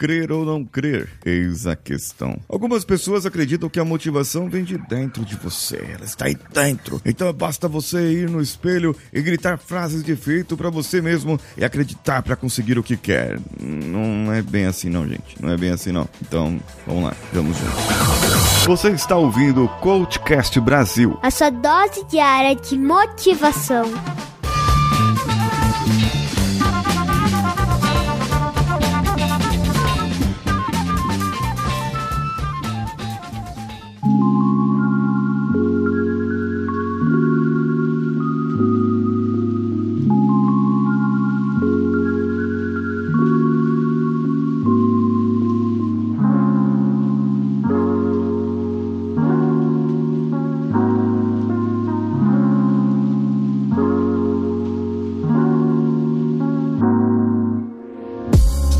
crer ou não crer? Eis a questão. Algumas pessoas acreditam que a motivação vem de dentro de você. Ela está aí dentro. Então basta você ir no espelho e gritar frases de efeito para você mesmo e acreditar para conseguir o que quer. Não é bem assim não, gente. Não é bem assim não. Então, vamos lá. Vamos juntos. Você está ouvindo o Coachcast Brasil. A sua dose diária de motivação.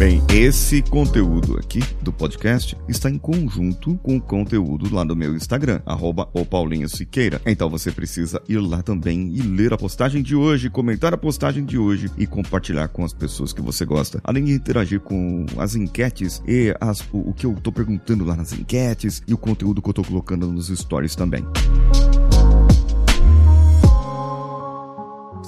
Bem, esse conteúdo aqui do podcast está em conjunto com o conteúdo lá do meu Instagram, arroba o Paulinho Siqueira. Então você precisa ir lá também e ler a postagem de hoje, comentar a postagem de hoje e compartilhar com as pessoas que você gosta. Além de interagir com as enquetes e as, o, o que eu tô perguntando lá nas enquetes e o conteúdo que eu tô colocando nos stories também.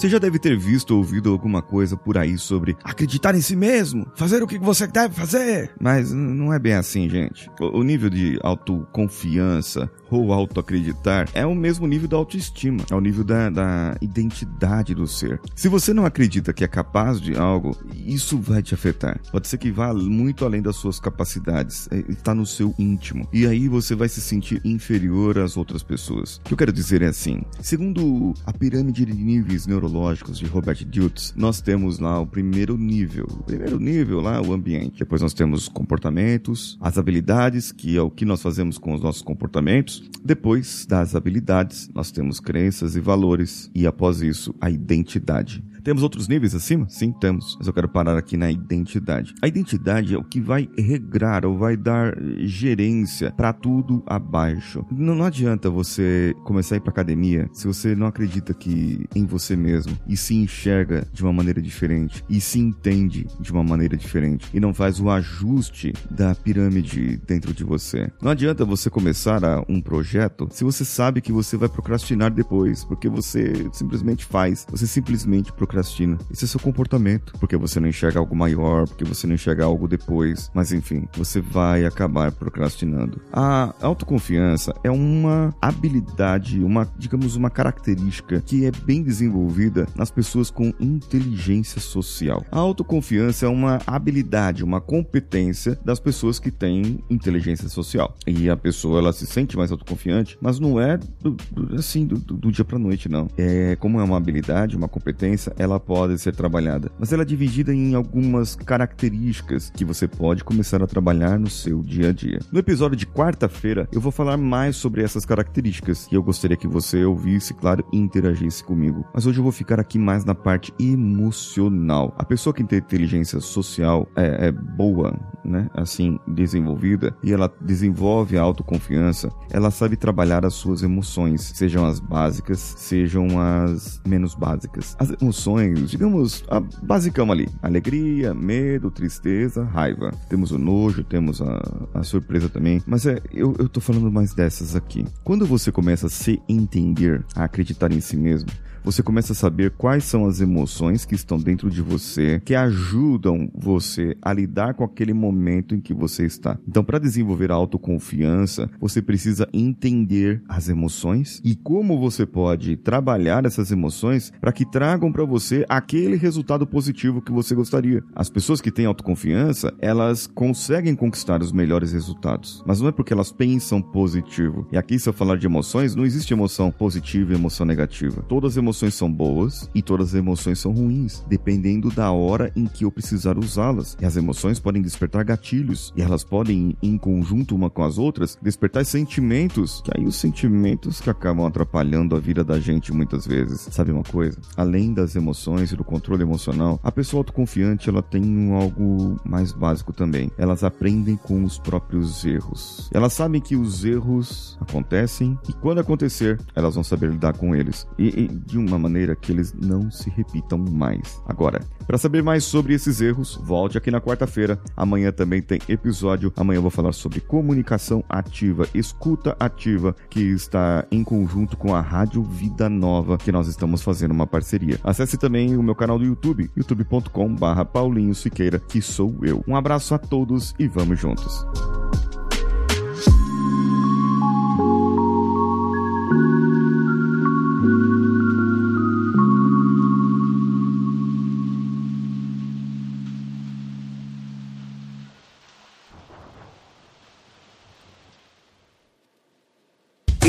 Você já deve ter visto ou ouvido alguma coisa por aí sobre acreditar em si mesmo, fazer o que você deve fazer. Mas não é bem assim, gente. O nível de autoconfiança ou autoacreditar é o mesmo nível da autoestima, é o nível da, da identidade do ser. Se você não acredita que é capaz de algo, isso vai te afetar. Pode ser que vá muito além das suas capacidades, está no seu íntimo. E aí você vai se sentir inferior às outras pessoas. O que eu quero dizer é assim: segundo a pirâmide de níveis neurológicos, de Robert Dutz, nós temos lá o primeiro nível. O primeiro nível lá, o ambiente. Depois nós temos comportamentos, as habilidades, que é o que nós fazemos com os nossos comportamentos. Depois das habilidades, nós temos crenças e valores. E após isso, a identidade. Temos outros níveis acima? Sim, temos. Mas eu quero parar aqui na identidade. A identidade é o que vai regrar ou vai dar gerência para tudo abaixo. Não, não, adianta você começar a ir para academia se você não acredita que em você mesmo e se enxerga de uma maneira diferente e se entende de uma maneira diferente e não faz o ajuste da pirâmide dentro de você. Não adianta você começar a um projeto se você sabe que você vai procrastinar depois, porque você simplesmente faz, você simplesmente procrastina procrastina. Esse é seu comportamento, porque você não enxerga algo maior, porque você não enxerga algo depois. Mas enfim, você vai acabar procrastinando. A autoconfiança é uma habilidade, uma, digamos, uma característica que é bem desenvolvida nas pessoas com inteligência social. A autoconfiança é uma habilidade, uma competência das pessoas que têm inteligência social. E a pessoa ela se sente mais autoconfiante, mas não é do, do, assim do, do dia para noite não. É como é uma habilidade, uma competência, ela pode ser trabalhada, mas ela é dividida em algumas características que você pode começar a trabalhar no seu dia a dia. No episódio de quarta-feira, eu vou falar mais sobre essas características e eu gostaria que você ouvisse, claro, e interagisse comigo. Mas hoje eu vou ficar aqui mais na parte emocional. A pessoa que tem inteligência social é, é boa, né? Assim, desenvolvida e ela desenvolve a autoconfiança, ela sabe trabalhar as suas emoções, sejam as básicas, sejam as menos básicas. As emoções emoções, digamos, a basicão ali: alegria, medo, tristeza, raiva. Temos o nojo, temos a, a surpresa também. Mas é, eu, eu tô falando mais dessas aqui. Quando você começa a se entender, a acreditar em si mesmo, você começa a saber quais são as emoções que estão dentro de você que ajudam você a lidar com aquele momento em que você está. Então, para desenvolver a autoconfiança, você precisa entender as emoções e como você pode trabalhar essas emoções para que tragam para você aquele resultado positivo que você gostaria. As pessoas que têm autoconfiança, elas conseguem conquistar os melhores resultados, mas não é porque elas pensam positivo. E aqui, se eu falar de emoções, não existe emoção positiva e emoção negativa. Todas as emoções emoções são boas e todas as emoções são ruins, dependendo da hora em que eu precisar usá-las. E as emoções podem despertar gatilhos e elas podem, em conjunto uma com as outras, despertar sentimentos, que aí os sentimentos que acabam atrapalhando a vida da gente muitas vezes. Sabe uma coisa? Além das emoções e do controle emocional, a pessoa autoconfiante ela tem algo mais básico também. Elas aprendem com os próprios erros. Elas sabem que os erros acontecem e quando acontecer, elas vão saber lidar com eles. E, e de uma maneira que eles não se repitam mais. Agora, para saber mais sobre esses erros, volte aqui na quarta-feira. Amanhã também tem episódio. Amanhã eu vou falar sobre comunicação ativa, escuta ativa, que está em conjunto com a Rádio Vida Nova, que nós estamos fazendo uma parceria. Acesse também o meu canal do YouTube, youtube.com/barra Paulinho Siqueira, que sou eu. Um abraço a todos e vamos juntos.